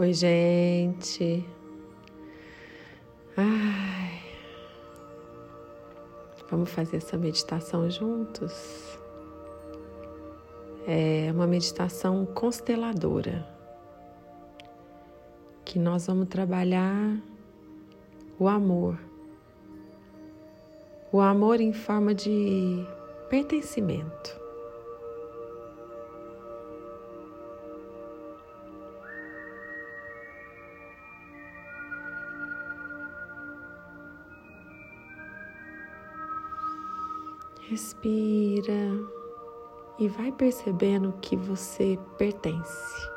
Oi, gente. Ai. Vamos fazer essa meditação juntos? É uma meditação consteladora que nós vamos trabalhar o amor. O amor em forma de pertencimento. Respira e vai percebendo que você pertence.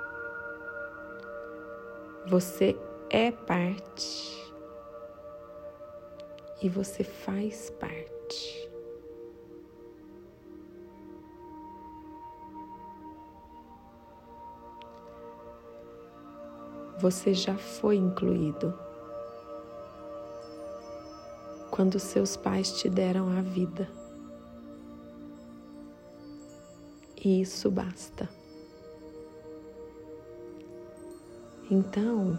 Você é parte e você faz parte. Você já foi incluído quando seus pais te deram a vida. E isso basta. Então,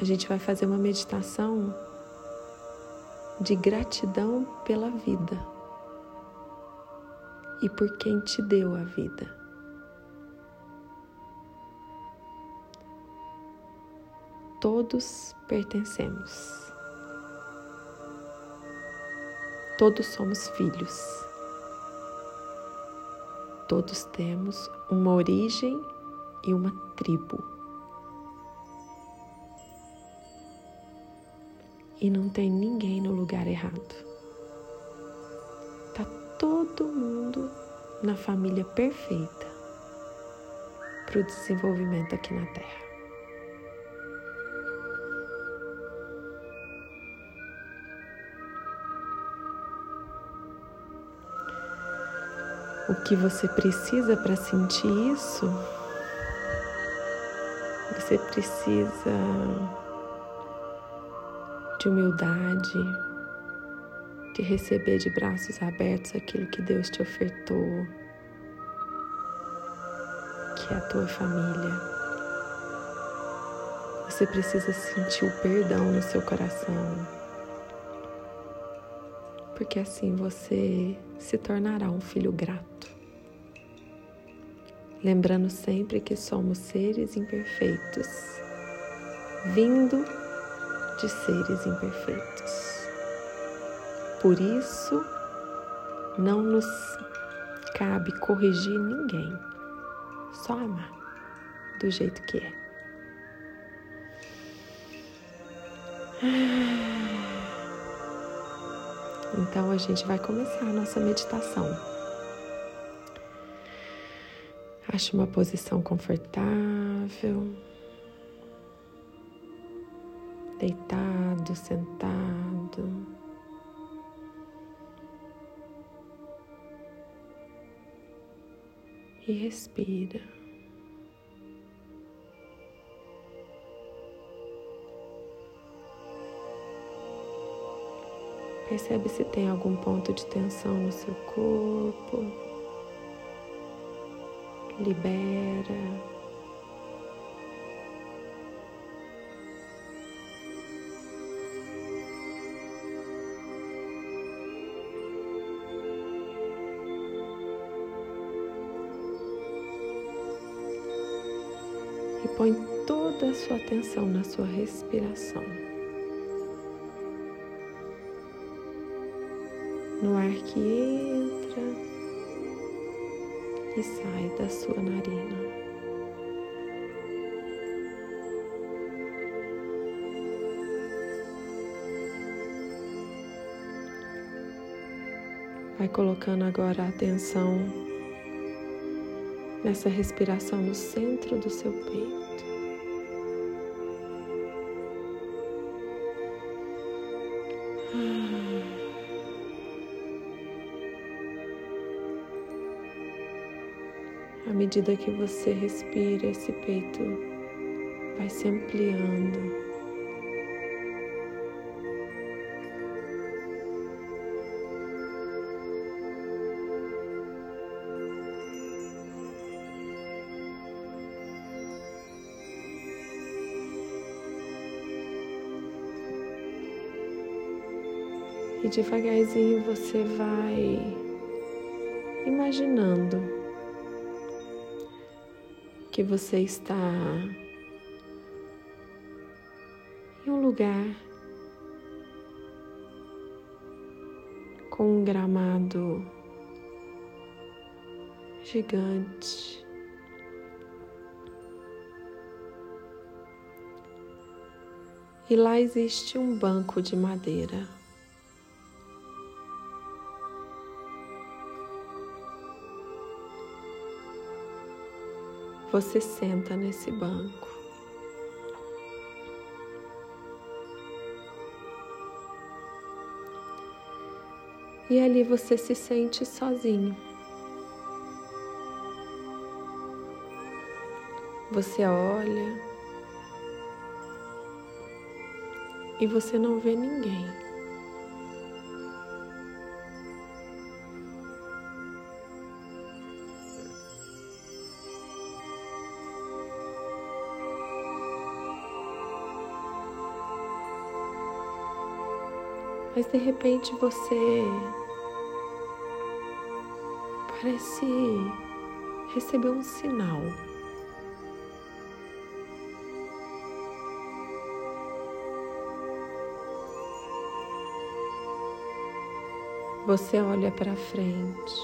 a gente vai fazer uma meditação de gratidão pela vida e por quem te deu a vida. Todos pertencemos. Todos somos filhos todos temos uma origem e uma tribo. E não tem ninguém no lugar errado. Tá todo mundo na família perfeita para o desenvolvimento aqui na Terra. O que você precisa para sentir isso. Você precisa de humildade, de receber de braços abertos aquilo que Deus te ofertou, que é a tua família. Você precisa sentir o perdão no seu coração, porque assim você se tornará um filho grato lembrando sempre que somos seres imperfeitos, vindo de seres imperfeitos. Por isso, não nos cabe corrigir ninguém, só amar do jeito que é. Então a gente vai começar a nossa meditação. Ache uma posição confortável, deitado, sentado. E respira. Percebe se tem algum ponto de tensão no seu corpo libera. E põe toda a sua atenção na sua respiração. No ar que entra e sai da sua narina. Vai colocando agora a atenção nessa respiração no centro do seu peito. À medida que você respira, esse peito vai se ampliando. e devagarzinho você vai imaginando que você está em um lugar com um gramado gigante. E lá existe um banco de madeira. Você senta nesse banco. E ali você se sente sozinho. Você olha e você não vê ninguém. Mas de repente você parece receber um sinal. Você olha para frente.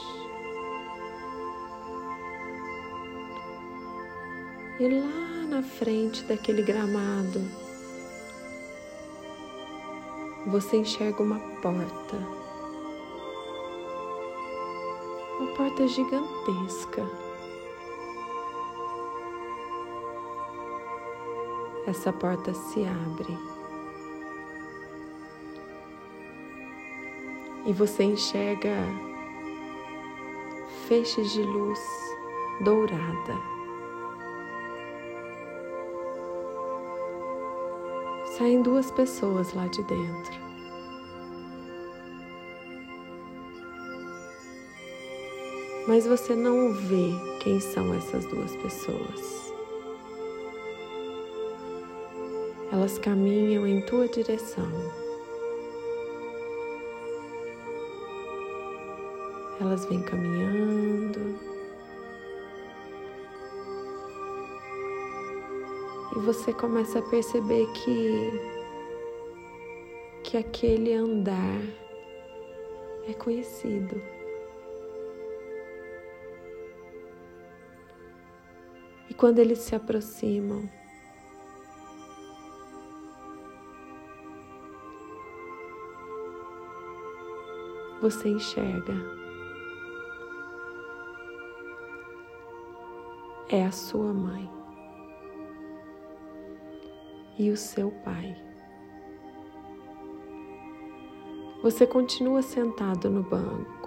E lá na frente daquele gramado, você enxerga uma porta. uma porta gigantesca. Essa porta se abre e você enxerga feixes de luz dourada. Saem duas pessoas lá de dentro. mas você não vê quem são essas duas pessoas. Elas caminham em tua direção. Elas vêm caminhando. E você começa a perceber que que aquele andar é conhecido. quando eles se aproximam, você enxerga. É a sua mãe e o seu pai. Você continua sentado no banco.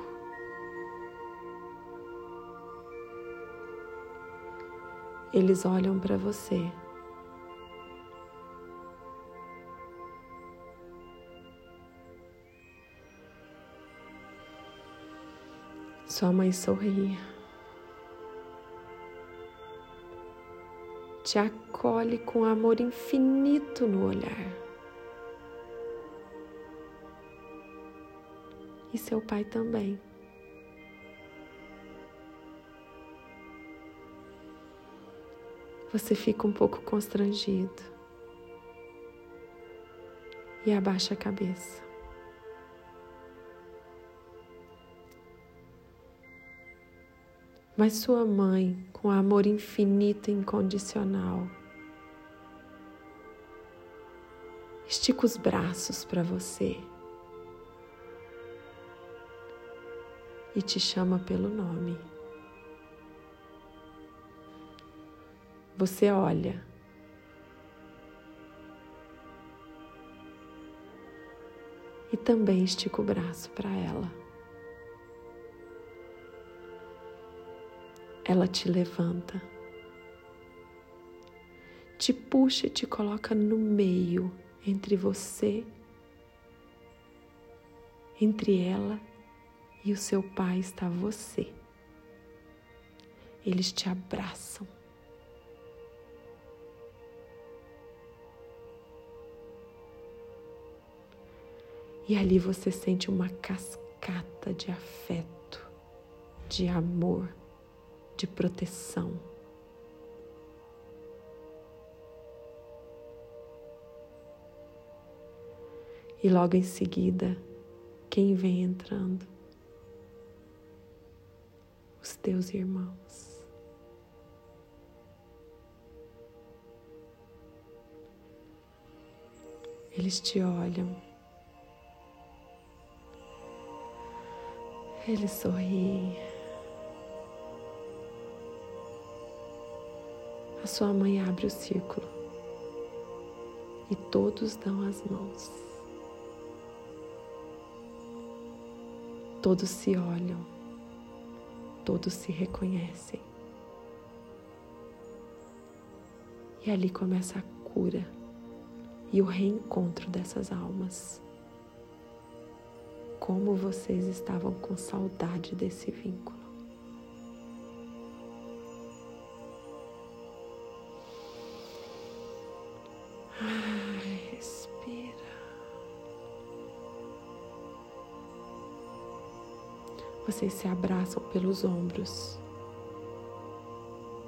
eles olham para você. Sua mãe sorri. Te acolhe com amor infinito no olhar. E seu pai também. você fica um pouco constrangido e abaixa a cabeça. Mas sua mãe, com amor infinito e incondicional, estica os braços para você e te chama pelo nome. Você olha. E também estica o braço para ela. Ela te levanta, te puxa e te coloca no meio entre você, entre ela e o seu pai está você. Eles te abraçam. E ali você sente uma cascata de afeto, de amor, de proteção. E logo em seguida, quem vem entrando? Os teus irmãos. Eles te olham. Eles sorriem. A sua mãe abre o círculo e todos dão as mãos. Todos se olham, todos se reconhecem. E ali começa a cura e o reencontro dessas almas. Como vocês estavam com saudade desse vínculo. Vocês se abraçam pelos ombros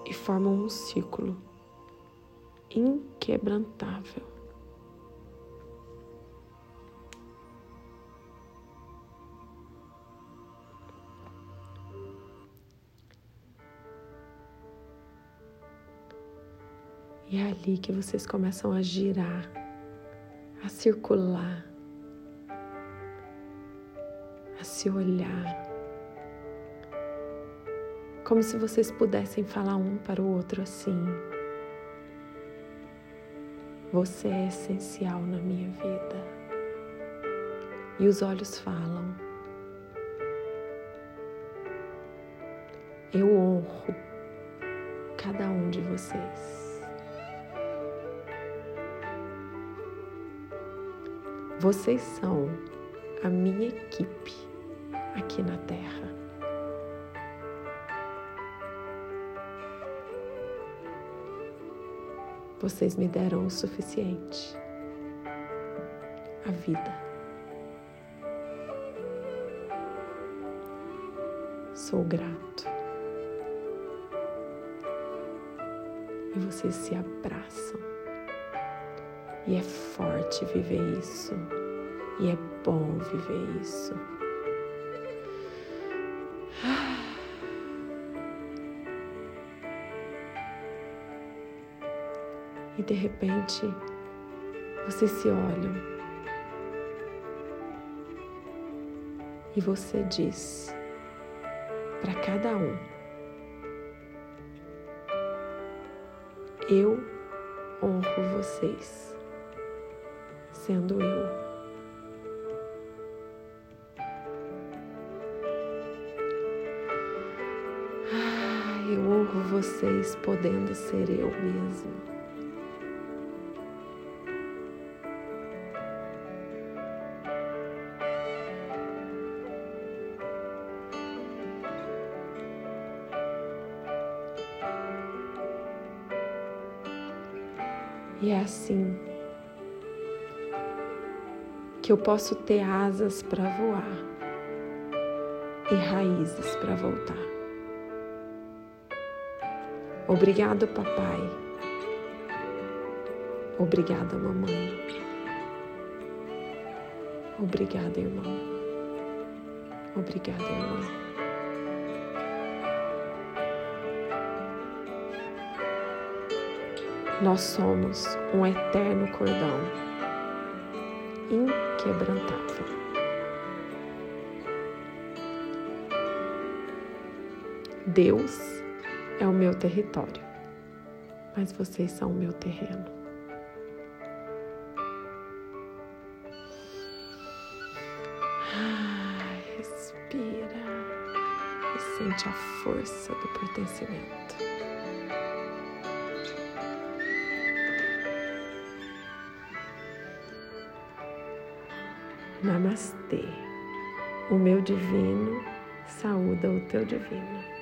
e formam um círculo inquebrantável. E é ali que vocês começam a girar, a circular, a se olhar como se vocês pudessem falar um para o outro assim: Você é essencial na minha vida. E os olhos falam: Eu honro cada um de vocês. Vocês são a minha equipe aqui na Terra. Vocês me deram o suficiente. A vida. Sou grato. E vocês se abraçam. E é forte viver isso. E é bom viver isso. E de repente vocês se olham e você diz para cada um: Eu honro vocês, sendo eu. Ah, eu honro vocês podendo ser eu mesmo. E é assim que eu posso ter asas para voar e raízes para voltar. Obrigado, papai. Obrigada, mamãe. Obrigada, irmão. Obrigada, irmã. Nós somos um eterno cordão, inquebrantável. Deus é o meu território, mas vocês são o meu terreno. respira e sente a força do pertencimento. Namastê. O meu divino saúda o teu divino.